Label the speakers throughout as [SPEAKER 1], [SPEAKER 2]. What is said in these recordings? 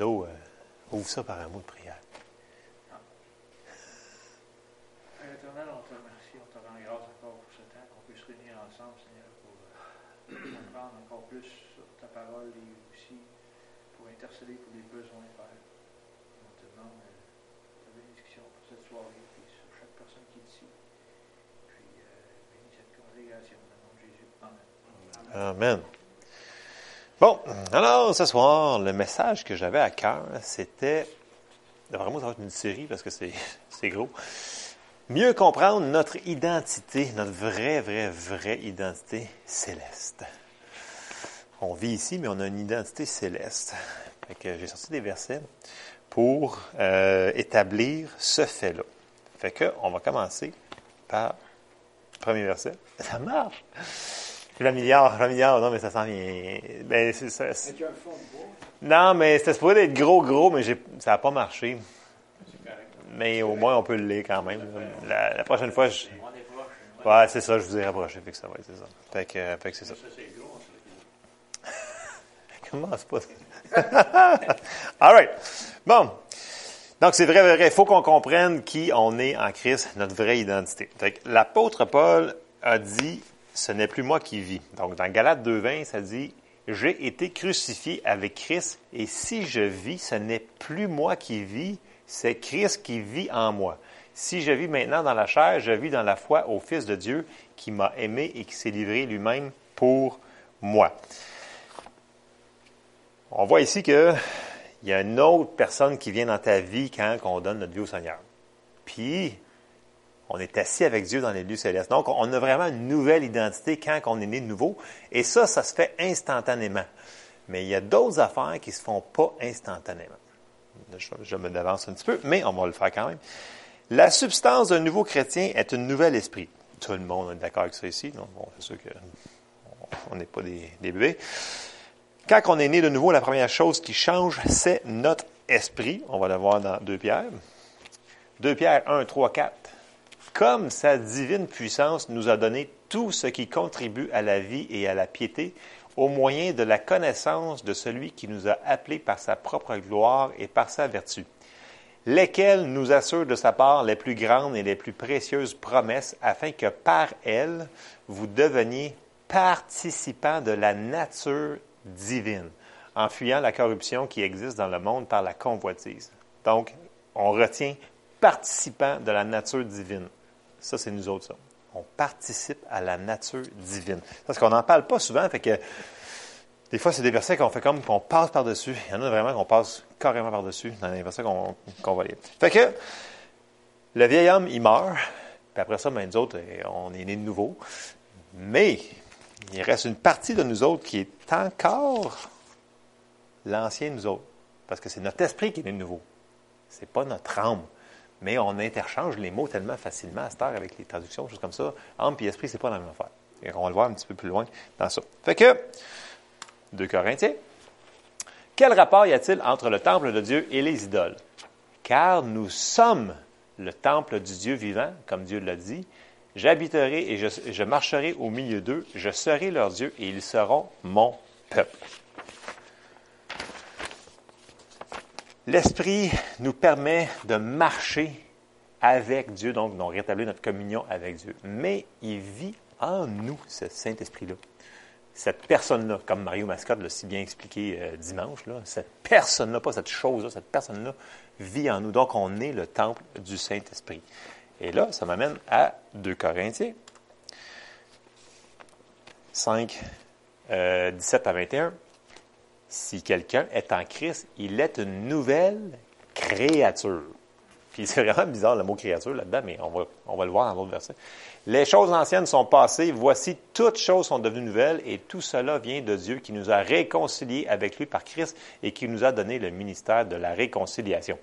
[SPEAKER 1] Euh, ouvre ça par un mot de prière.
[SPEAKER 2] Père éternel, on te remercie, on te rend grâce encore pour ce temps, qu'on puisse se réunir ensemble, Seigneur, pour euh, comprendre encore plus sur ta parole et aussi pour intercéder pour les besoins, Père. On te demande euh, ta bénédiction pour cette soirée et sur chaque personne qui est ici. Puis, euh, bénis cette congrégation au nom de Jésus. Amen.
[SPEAKER 1] Amen. Bon, alors ce soir, le message que j'avais à cœur, c'était, moi, ça va être une série parce que c'est c'est gros. Mieux comprendre notre identité, notre vraie, vraie, vraie identité céleste. On vit ici, mais on a une identité céleste. Fait que j'ai sorti des versets pour euh, établir ce fait-là. Fait que on va commencer par le premier verset. Ça marche. Le milliard, le milliard, non, mais ça sent bien. Ben, c'est ça. c'est-
[SPEAKER 2] Avec un fond de bois,
[SPEAKER 1] Non, mais c'était supposé être gros, gros, mais j'ai- ça n'a pas marché. Mais au moins, on peut le lire quand même. La, la prochaine fois, je... Ouais, c'est ça, je vous ai rapproché, fait que ça va être c'est ça. Fait que, euh, fait que c'est ça. Comment c'est pas All right. Bon. Donc, c'est vrai, vrai. Il faut qu'on comprenne qui on est en Christ, notre vraie identité. Fait que l'apôtre Paul a dit, ce n'est plus moi qui vis. Donc, dans Galates 2.20, ça dit, j'ai été crucifié avec Christ et si je vis, ce n'est plus moi qui vis, c'est Christ qui vit en moi. Si je vis maintenant dans la chair, je vis dans la foi au Fils de Dieu qui m'a aimé et qui s'est livré lui-même pour moi. On voit ici qu'il y a une autre personne qui vient dans ta vie quand on donne notre vie au Seigneur. Puis, on est assis avec Dieu dans les lieux célestes. Donc, on a vraiment une nouvelle identité quand on est né de nouveau. Et ça, ça se fait instantanément. Mais il y a d'autres affaires qui ne se font pas instantanément. Je, me devance un petit peu, mais on va le faire quand même. La substance d'un nouveau chrétien est un nouvel esprit. Tout le monde est d'accord avec ça ici. Donc, bon, c'est sûr qu'on n'est pas des, des bébés. Quand on est né de nouveau, la première chose qui change, c'est notre esprit. On va le voir dans 2 Pierre. 2 Pierre 1, 3, 4. Comme sa divine puissance nous a donné tout ce qui contribue à la vie et à la piété, au moyen de la connaissance de celui qui nous a appelés par sa propre gloire et par sa vertu, lesquels nous assurent de sa part les plus grandes et les plus précieuses promesses, afin que par elles, vous deveniez participants de la nature divine, en fuyant la corruption qui existe dans le monde par la convoitise. Donc, on retient participants de la nature divine. Ça, c'est nous autres, ça. On participe à la nature divine. Parce qu'on n'en parle pas souvent, fait que des fois, c'est des versets qu'on fait comme qu'on passe par-dessus. Il y en a vraiment qu'on passe carrément par-dessus dans les versets qu'on qu'on va lire. Fait que le vieil homme, il meurt. Puis après ça, ben, nous autres, eh, on est nés de nouveau. Mais il reste une partie de nous autres qui est encore l'ancien nous autres. Parce que c'est notre esprit qui est né de nouveau. C'est pas notre âme. Mais on interchange les mots tellement facilement à cette heure avec les traductions, choses comme ça. Âme et esprit, c'est pas la même affaire. Et on va le voir un petit peu plus loin dans ça. Fait que, 2 Corinthiens. Quel rapport y a-t-il entre le temple de Dieu et les idoles? Car nous sommes le temple du Dieu vivant, comme Dieu l'a dit. J'habiterai et je, je marcherai au milieu d'eux, je serai leur Dieu et ils seront mon peuple. L'Esprit nous permet de marcher avec Dieu, donc de rétablir notre communion avec Dieu. Mais il vit en nous, ce Saint-Esprit-là. Cette personne-là, comme Mario Mascotte l'a si bien expliqué euh, dimanche, là, cette personne-là, pas cette chose-là, cette personne-là vit en nous. Donc, on est le temple du Saint-Esprit. Et là, ça m'amène à 2 Corinthiens 5, euh, 17 à 21. Si quelqu'un est en Christ, il est une nouvelle créature. Puis c'est vraiment bizarre le mot créature là-dedans, mais on va, le voir dans l'autre verset. Les choses anciennes sont passées, voici toutes choses sont devenues nouvelles, et tout cela vient de Dieu qui nous a réconciliés avec lui par Christ et qui nous a donné le ministère de la réconciliation.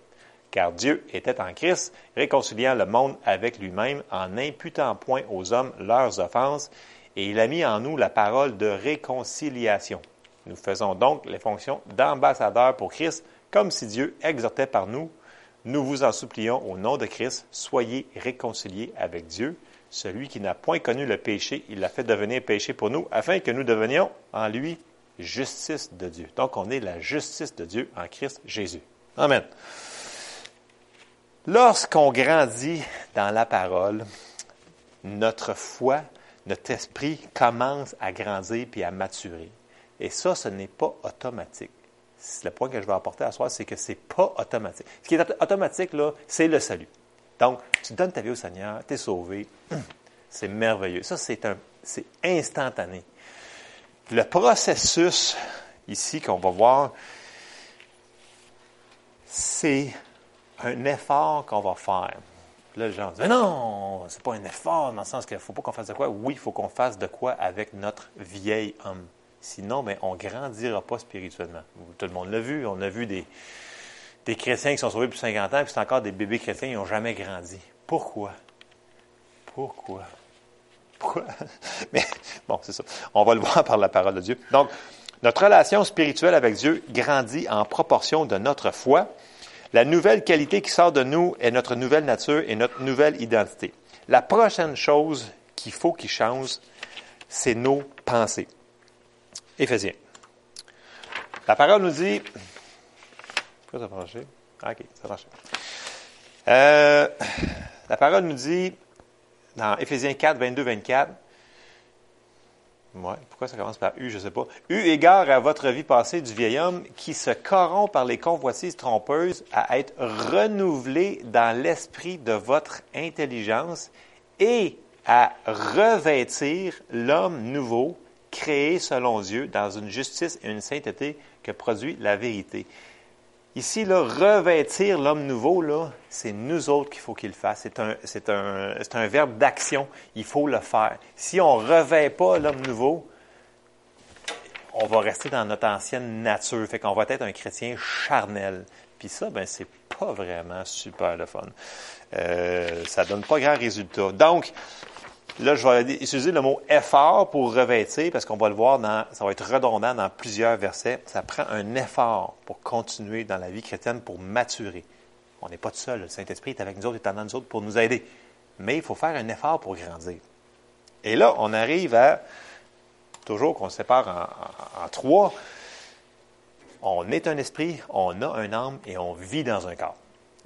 [SPEAKER 1] Car Dieu était en Christ, réconciliant le monde avec lui-même en n'imputant point aux hommes leurs offenses, et il a mis en nous la parole de réconciliation. Nous faisons donc les fonctions d'ambassadeurs pour Christ, comme si Dieu exhortait par nous. Nous vous en supplions au nom de Christ, soyez réconciliés avec Dieu. Celui qui n'a point connu le péché, il l'a fait devenir péché pour nous, afin que nous devenions en lui justice de Dieu. Donc, on est la justice de Dieu en Christ Jésus. Amen. Lorsqu'on grandit dans la parole, notre foi, notre esprit commence à grandir puis à maturer. Et ça, ce n'est pas automatique. Le point que je vais apporter à soi, c'est que ce n'est pas automatique. Ce qui est automatique, là, c'est le salut. Donc, tu donnes ta vie au Seigneur, tu es sauvé. C'est merveilleux. Ça, c'est un, c'est instantané. Le processus ici qu'on va voir, c'est un effort qu'on va faire. Là, les gens disent, non, c'est pas un effort dans le sens qu'il ne faut pas qu'on fasse de quoi. Oui, il faut qu'on fasse de quoi avec notre vieil homme. Sinon, on ne grandira pas spirituellement. Tout le monde l'a vu. On a vu des, chrétiens qui sont sauvés depuis 50 ans, puis c'est encore des bébés chrétiens, qui n'ont jamais grandi. Pourquoi? Pourquoi? Pourquoi? Mais bon, c'est ça. On va le voir par la parole de Dieu. Donc, notre relation spirituelle avec Dieu grandit en proportion de notre foi. La nouvelle qualité qui sort de nous est notre nouvelle nature et notre nouvelle identité. La prochaine chose qu'il faut qu'il change, c'est nos pensées. Éphésiens. La parole nous dit. Pourquoi ça a marché? Ah, OK, ça a marché. Euh, la parole nous dit dans Éphésiens 4, 22, 24. Ouais, pourquoi ça commence par U, je ne sais pas. Eu égard à votre vie passée du vieil homme qui se corrompt par les convoitises trompeuses à être renouvelé dans l'esprit de votre intelligence et à revêtir l'homme nouveau créé selon Dieu dans une justice et une sainteté que produit la vérité. Ici, là, revêtir l'homme nouveau, c'est nous autres qu'il faut qu'il le fasse. C'est un, un, un verbe d'action. Il faut le faire. Si on ne revêt pas l'homme nouveau, on va rester dans notre ancienne nature. Fait qu'on va être un chrétien charnel. Puis ça, ben, c'est pas vraiment super le fun. Euh, ça donne pas grand résultat. Donc, Là, je vais utiliser le mot effort pour revêtir, parce qu'on va le voir, dans, ça va être redondant dans plusieurs versets. Ça prend un effort pour continuer dans la vie chrétienne, pour maturer. On n'est pas tout seul. Le Saint-Esprit est avec nous autres, est en nous autres pour nous aider. Mais il faut faire un effort pour grandir. Et là, on arrive à, toujours qu'on se sépare en, en trois, on est un esprit, on a un âme et on vit dans un corps.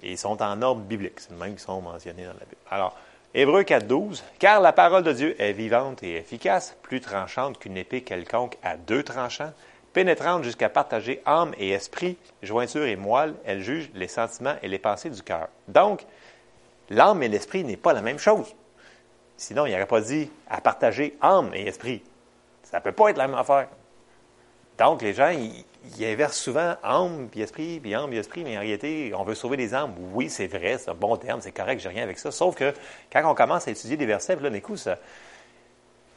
[SPEAKER 1] Et ils sont en ordre biblique. C'est le même qui sont mentionnés dans la Bible. Alors, Hébreu 4.12, car la parole de Dieu est vivante et efficace, plus tranchante qu'une épée quelconque à deux tranchants, pénétrante jusqu'à partager âme et esprit, jointure et moelle, elle juge les sentiments et les pensées du cœur. Donc, l'âme et l'esprit n'est pas la même chose. Sinon, il n'aurait pas dit à partager âme et esprit. Ça ne peut pas être la même affaire. Donc, les gens, ils, il inverse souvent âme puis esprit, puis âme puis esprit, mais en réalité, on veut sauver les âmes. Oui, c'est vrai, c'est un bon terme, c'est correct, j'ai rien avec ça. Sauf que quand on commence à étudier des versets, là, d'un coup, ça,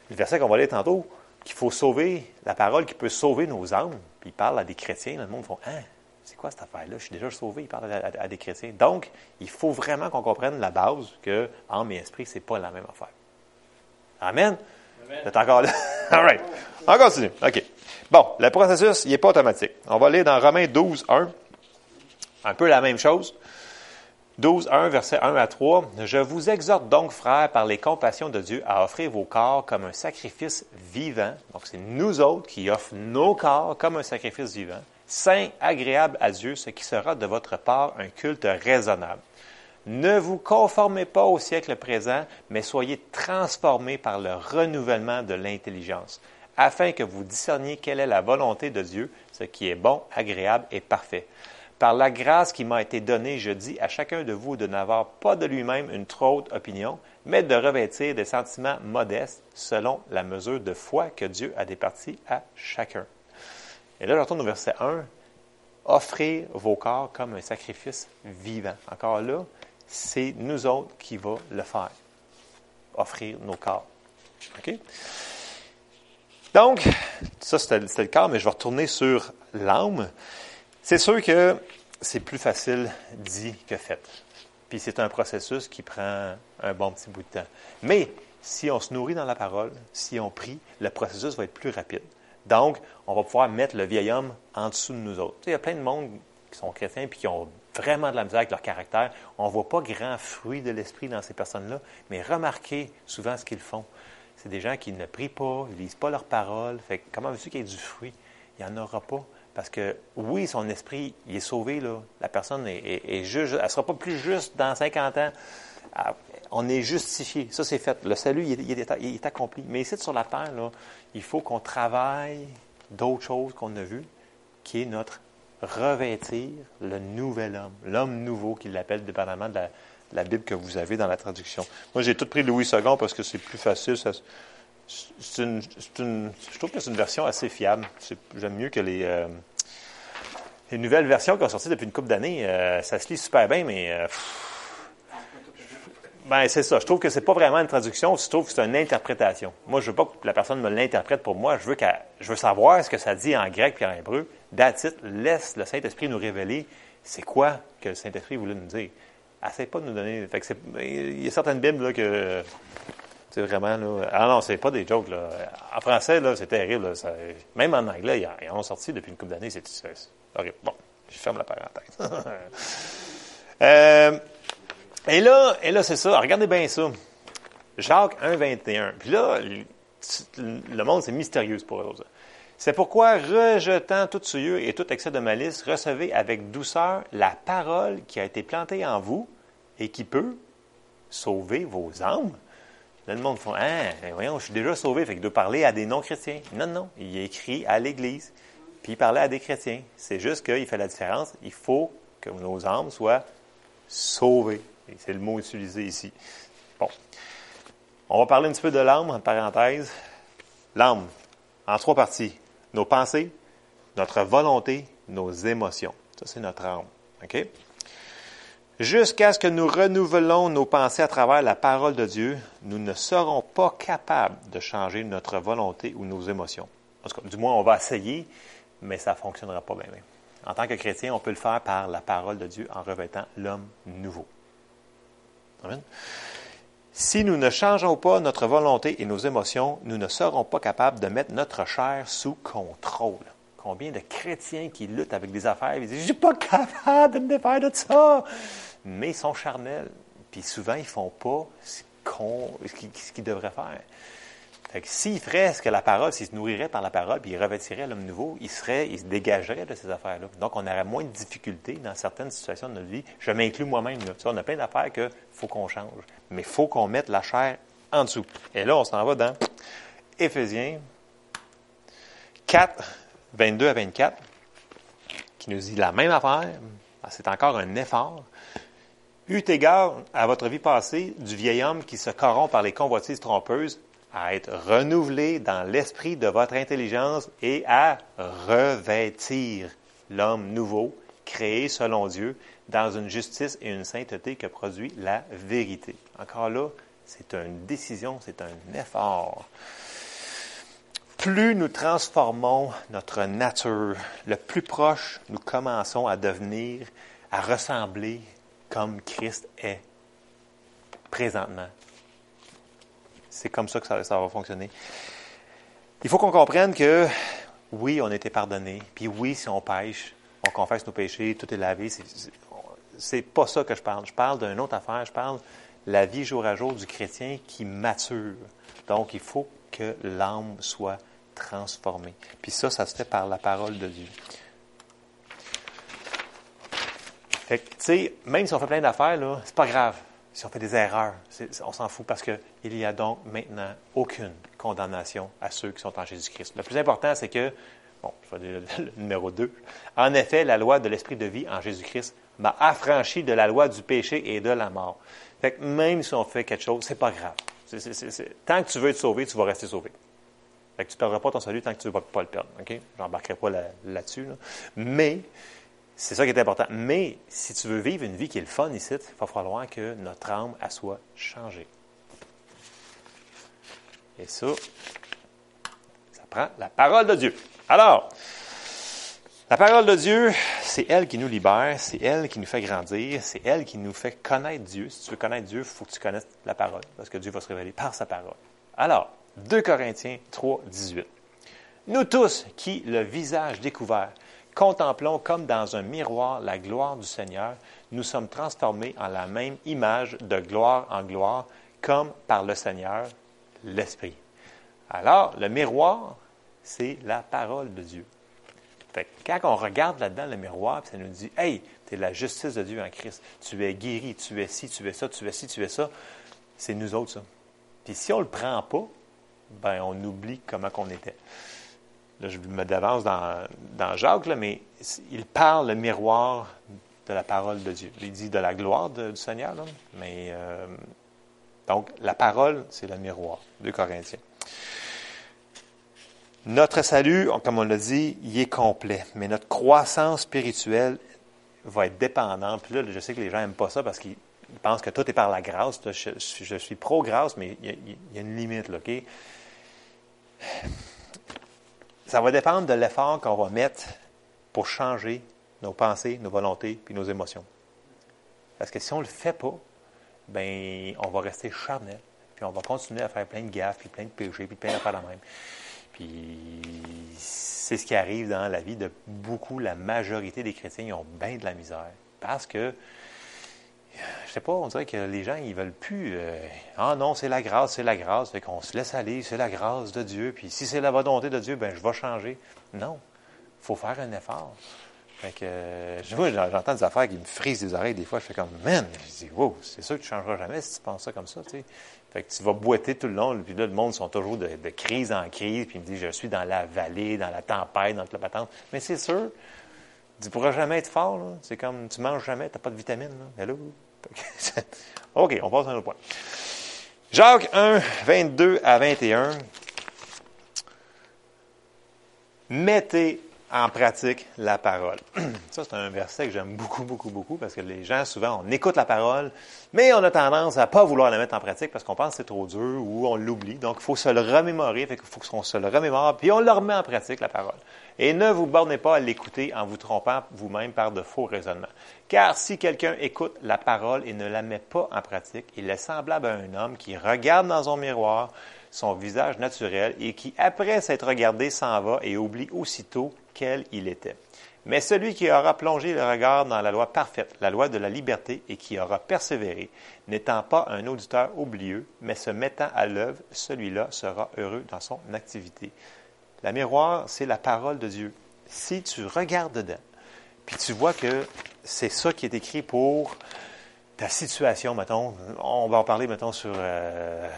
[SPEAKER 1] le verset qu'on va lire tantôt, qu'il faut sauver, la parole qui peut sauver nos âmes, puis il parle à des chrétiens, le monde font Hein, c'est quoi cette affaire-là? Je suis déjà sauvé, il parle à, des chrétiens. Donc, il faut vraiment qu'on comprenne la base que âme et esprit, c'est pas la même affaire. Amen? Amen. Vous êtes encore là? All right. On continue. OK. Bon, le processus, n'est pas automatique. On va lire dans Romains 12, 1, un peu la même chose. 12, 1, verset 1 à 3. Je vous exhorte donc, frères, par les compassions de Dieu, à offrir vos corps comme un sacrifice vivant. Donc, c'est nous autres qui offrons nos corps comme un sacrifice vivant, saint, agréable à Dieu, ce qui sera de votre part un culte raisonnable. Ne vous conformez pas au siècle présent, mais soyez transformés par le renouvellement de l'intelligence afin que vous discerniez quelle est la volonté de Dieu, ce qui est bon, agréable et parfait. Par la grâce qui m'a été donnée, je dis à chacun de vous de n'avoir pas de lui-même une trop haute opinion, mais de revêtir des sentiments modestes selon la mesure de foi que Dieu a départie à chacun. Et là, je retourne au verset 1. Offrir vos corps comme un sacrifice vivant. Encore là, c'est nous autres qui va le faire. Offrir nos corps. OK? Donc, ça c'était le cas, mais je vais retourner sur l'âme. C'est sûr que c'est plus facile dit que fait. Puis c'est un processus qui prend un bon petit bout de temps. Mais si on se nourrit dans la parole, si on prie, le processus va être plus rapide. Donc, on va pouvoir mettre le vieil homme en dessous de nous autres. il y a plein de monde qui sont chrétiens et qui ont vraiment de la misère avec leur caractère. On ne voit pas grand fruit de l'esprit dans ces personnes-là, mais remarquez souvent ce qu'ils font c'est des gens qui ne prient pas, ils ne lisent pas leurs paroles. Fait comment veux-tu qu'il y ait du fruit? Il n'y en aura pas. Parce que oui, son esprit, il est sauvé. La personne est, juste. Elle ne sera pas plus juste dans 50 ans. Ah, on est justifié. Ça, c'est fait. Le salut, il est, accompli. Mais ici, sur la terre, il faut qu'on travaille d'autres choses qu'on a vues, qui est notre revêtir le nouvel homme, l'homme nouveau qu'il l'appelle, dépendamment de la, Bible que vous avez dans la traduction. Moi, j'ai tout pris Louis II parce que c'est plus facile. je trouve que c'est une version assez fiable. J'aime mieux que les, euh, les, nouvelles versions qui ont sorti depuis une couple d'années. Euh, ça se lit super bien, mais euh, ben, c'est ça. Je trouve que c'est pas vraiment une traduction. Je trouve que c'est une interprétation. Moi, je veux pas que la personne me l'interprète pour moi. Je veux, je veux savoir ce que ça dit en grec et en hébreu. That's Laisse le Saint-Esprit nous révéler c'est quoi que le Saint-Esprit voulait nous dire. Essaye pas de nous donner. Il y a certaines Bibles là, que. C'est vraiment, là. Ah non, c'est pas des jokes, là. En français, là, c'est terrible, même en anglais, ils en ont sorti depuis une couple d'années. C'est, horrible. Bon, je ferme la parenthèse. euh, et là, et là c'est ça. Regardez bien ça. Jacques 1, 21. Puis là, le monde, c'est mystérieux pour eux. C'est pourquoi, rejetant tout souillure et tout excès de malice, recevez avec douceur la parole qui a été plantée en vous et qui peut sauver vos âmes. Là, le monde fait Ah, ben voyons, je suis déjà sauvé, fait qu'il doit parler à des non-chrétiens. Non, non, il écrit à l'Église, puis il parlait à des chrétiens. C'est juste qu'il fait la différence. Il faut que nos âmes soient sauvées. C'est le mot utilisé ici. Bon. On va parler un petit peu de l'âme, en parenthèse. L'âme, en trois parties. Nos pensées, notre volonté, nos émotions. Ça, c'est notre âme. OK? Jusqu'à ce que nous renouvelons nos pensées à travers la parole de Dieu, nous ne serons pas capables de changer notre volonté ou nos émotions. En tout cas, du moins, on va essayer, mais ça ne fonctionnera pas bien. En tant que chrétien, on peut le faire par la parole de Dieu en revêtant l'homme nouveau. Si nous ne changeons pas notre volonté et nos émotions, nous ne serons pas capables de mettre notre chair sous contrôle. Combien de chrétiens qui luttent avec des affaires, ils disent, je suis pas capable de me défaire de ça. Mais ils sont charnels. Puis souvent, ils font pas ce qu'ils devraient faire. Fait que s'il ferait ce que la parole, s'il se nourrirait par la parole, puis il revêtirait l'homme nouveau, il serait, il se dégagerait de ces affaires-là. Donc, on aurait moins de difficultés dans certaines situations de notre vie. Je m'inclus moi-même. On a plein d'affaires qu'il faut qu'on change. Mais il faut qu'on mette la chair en dessous. Et là, on s'en va dans Éphésiens 4, 22 à 24, qui nous dit la même affaire. C'est encore un effort. Eu égard à votre vie passée du vieil homme qui se corrompt par les convoitises trompeuses, à être renouvelé dans l'esprit de votre intelligence et à revêtir l'homme nouveau, créé selon Dieu, dans une justice et une sainteté que produit la vérité. Encore là, c'est une décision, c'est un effort. Plus nous transformons notre nature, le plus proche nous commençons à devenir, à ressembler comme Christ est présentement c'est comme ça que ça, va fonctionner. Il faut qu'on comprenne que oui, on a été pardonné. Puis oui, si on pêche, on confesse nos péchés, tout est lavé. C'est pas ça que je parle. Je parle d'une autre affaire. Je parle de la vie jour à jour du chrétien qui mature. Donc, il faut que l'âme soit transformée. Puis ça, ça se fait par la parole de Dieu. Fait que, tu sais, même si on fait plein d'affaires, là, c'est pas grave si on fait des erreurs, on s'en fout parce qu'il n'y a donc maintenant aucune condamnation à ceux qui sont en Jésus-Christ. Le plus important, c'est que, bon, je vais dire le, numéro 2, en effet, la loi de l'esprit de vie en Jésus-Christ m'a affranchi de la loi du péché et de la mort. Fait que même si on fait quelque chose, c'est pas grave. tant que tu veux être sauvé, tu vas rester sauvé. Fait que tu ne perdras pas ton salut tant que tu ne vas pas le perdre. OK? Je n'embarquerai pas là-dessus. Mais c'est ça qui est important. Mais si tu veux vivre une vie qui est le fun ici, il va falloir que notre âme soit changée. Et ça, ça prend la parole de Dieu. Alors, la parole de Dieu, c'est elle qui nous libère, c'est elle qui nous fait grandir, c'est elle qui nous fait connaître Dieu. Si tu veux connaître Dieu, il faut que tu connaisses la parole, parce que Dieu va se révéler par sa parole. Alors, 2 Corinthiens 3, 18. Nous tous qui, le visage découvert, contemplons comme dans un miroir la gloire du Seigneur, nous sommes transformés en la même image de gloire en gloire, comme par le Seigneur, l'Esprit. Alors, le miroir, c'est la parole de Dieu. Que quand on regarde là-dedans le miroir, ça nous dit Hey, tu es la justice de Dieu en Christ. Tu es guéri, tu es ci, tu es ça, tu es ci, tu es ça. C'est nous autres, ça. Puis si on ne le prend pas, ben on oublie comment qu'on était. Là, je me d'avance dans, dans Jacques, là, mais il parle le miroir de la parole de Dieu. Il dit de la gloire du Seigneur, là, mais euh, donc la parole, c'est le miroir. 2 Corinthiens. Notre salut, comme on l'a dit, il est complet, mais notre croissance spirituelle va être dépendante. Puis là, je sais que les gens n'aiment pas ça parce qu'ils pensent que tout est par la grâce. Je, suis pro-grâce, mais il y, a, une limite, OK? Ça va dépendre de l'effort qu'on va mettre pour changer nos pensées, nos volontés, puis nos émotions. Parce que si on ne le fait pas, ben on va rester charnel, puis on va continuer à faire plein de gaffes, puis plein de péchés, puis plein d'affaires la même. Puis c'est ce qui arrive dans la vie de beaucoup, la majorité des chrétiens, ils ont bien de la misère. Parce que, je sais pas, on dirait que les gens, ils veulent plus. Euh, ah non, c'est la grâce, c'est la grâce. Fait qu'on se laisse aller, c'est la grâce de Dieu. Puis si c'est la volonté de Dieu, ben je vais changer. Non. Il faut faire un effort. Fait que, euh, j'entends des affaires qui me frisent les oreilles des fois. Je fais comme, man, je dis, wow, c'est sûr que tu changeras jamais si tu penses ça comme ça, tu. Fait que tu vas boiter tout le long, puis là, le monde sont toujours de, crise en crise, puis il me dit, je suis dans la vallée, dans la tempête, dans la patente. Mais c'est sûr, tu ne pourras jamais être fort. C'est comme, tu manges jamais, tu n'as pas de vitamines, là. Hello? OK, on passe à un autre point. Jacques 1, 22 à 21. Mettez en pratique la parole. Ça, c'est un verset que j'aime beaucoup, beaucoup, beaucoup, parce que les gens, souvent, on écoute la parole, mais on a tendance à ne pas vouloir la mettre en pratique parce qu'on pense que c'est trop dur ou on l'oublie. Donc, il faut se le remémorer, qu'il faut qu'on se le remémore, puis on le remet en pratique, la parole. Et ne vous bornez pas à l'écouter en vous trompant vous-même par de faux raisonnements. Car si quelqu'un écoute la parole et ne la met pas en pratique, il est semblable à un homme qui regarde dans son miroir son visage naturel et qui, après s'être regardé, s'en va et oublie aussitôt quel il était. Mais celui qui aura plongé le regard dans la loi parfaite, la loi de la liberté, et qui aura persévéré, n'étant pas un auditeur oublieux, mais se mettant à l'œuvre, celui-là sera heureux dans son activité. La miroir, c'est la parole de Dieu. Si tu regardes dedans, puis tu vois que c'est ça qui est écrit pour ta situation, mettons, on va en parler, mettons, sur... Euh,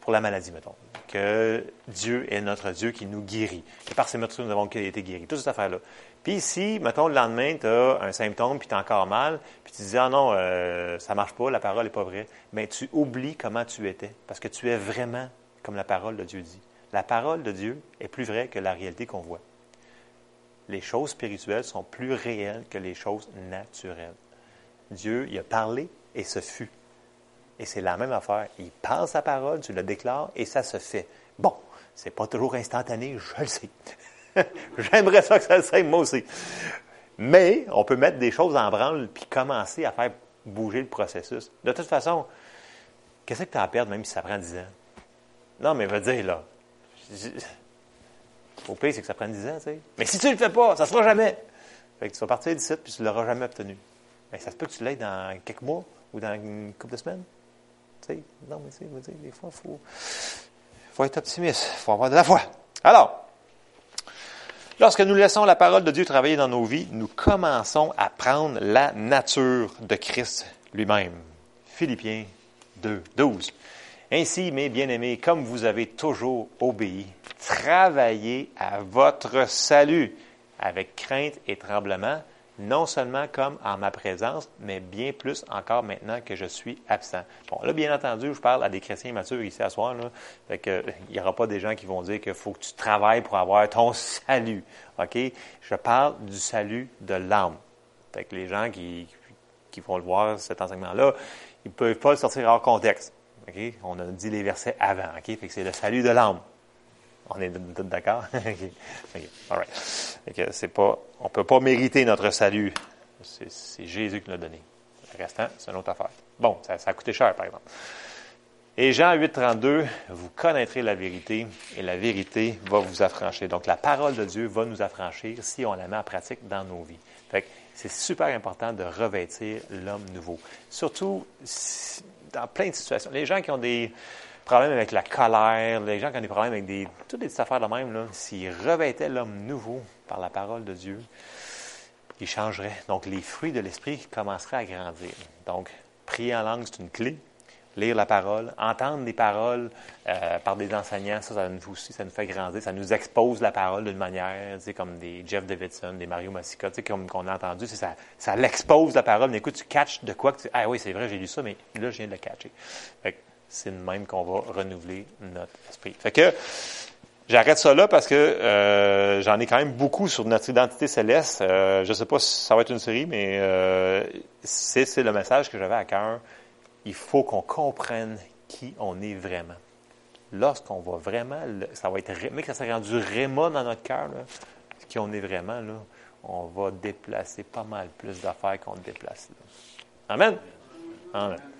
[SPEAKER 1] pour la maladie, mettons. Que Dieu est notre Dieu qui nous guérit. Et par ses meurtres, nous avons été guéris. Toute cette affaire-là. Puis si, mettons, le lendemain, tu as un symptôme, puis tu encore mal, puis tu dis, ah non, euh, ça marche pas, la parole n'est pas vraie, mais tu oublies comment tu étais. Parce que tu es vraiment comme la parole de Dieu dit. La parole de Dieu est plus vraie que la réalité qu'on voit. Les choses spirituelles sont plus réelles que les choses naturelles. Dieu, il a parlé et ce fut. Et c'est la même affaire. Il parle sa parole, tu le déclares et ça se fait. Bon, c'est pas toujours instantané, je le sais. J'aimerais ça que ça soit, moi aussi. Mais on peut mettre des choses en branle puis commencer à faire bouger le processus. De toute façon, qu'est-ce que tu as à perdre même si ça prend 10 ans? Non, mais va dire, là. Au pire, c'est que ça prend 10 ans, tu sais. Mais si tu le fais pas, ça ne sera jamais. Fait que tu vas partir d'ici puis tu ne l'auras jamais obtenu. Mais ça se peut que tu l'aies dans quelques mois ou dans une couple de semaines non, mais tu sais, des fois, il faut, faut être optimiste. Il faut avoir de la foi. Alors, lorsque nous laissons la parole de Dieu travailler dans nos vies, nous commençons à prendre la nature de Christ lui-même. Philippiens 2, 12. Ainsi, mes bien-aimés, comme vous avez toujours obéi, travaillez à votre salut avec crainte et tremblement, non seulement comme en ma présence, mais bien plus encore maintenant que je suis absent. Bon, là, bien entendu, je parle à des chrétiens matures ici à soir. Que, il n'y aura pas des gens qui vont dire qu'il faut que tu travailles pour avoir ton salut. OK? Je parle du salut de l'âme. Fait que les gens qui, qui vont le voir, cet enseignement-là, ils ne peuvent pas le sortir hors contexte. On a dit les versets avant. OK? Fait c'est le salut de l'âme. On est tous d'accord? Right. c'est pas, on ne peut pas mériter notre salut. C'est Jésus qui l'a donné. Le restant, c'est une autre affaire. Bon, ça, a coûté cher, par exemple. Et Jean 8, 32, vous connaîtrez la vérité et la vérité va vous affranchir. Donc, la parole de Dieu va nous affranchir si on la met en pratique dans nos vies. C'est super important de revêtir l'homme nouveau. Surtout dans plein de situations. Les gens qui ont des, problèmes avec la colère, les gens qui ont des problèmes avec des, toutes les affaires de même, s'ils revêtaient l'homme nouveau par la parole de Dieu, ils changeraient. Donc, les fruits de l'esprit commenceraient à grandir. Donc, prier en langue, c'est une clé lire la parole, entendre des paroles euh, par des enseignants, ça, ça nous aussi, ça nous fait grandir, ça nous expose la parole d'une manière, tu sais, comme des Jeff Davidson, des Mario Massica, tu sais, comme qu'on a entendu, c'est ça, ça l'expose la parole. Mais écoute, tu catches de quoi que tu, ah oui, c'est vrai, j'ai lu ça, mais là, je viens de le catcher. Fait c'est de même qu'on va renouveler notre esprit. Fait que, J'arrête ça là parce que euh, j'en ai quand même beaucoup sur notre identité céleste. Euh, je ne sais pas si ça va être une série, mais c'est le message que j'avais à cœur il faut qu'on comprenne qui on est vraiment. Lorsqu'on va vraiment, ça va être, mais que ça s'est rendu réma dans notre cœur, qui on est vraiment, on va déplacer pas mal plus d'affaires qu'on déplace. Amen. Amen.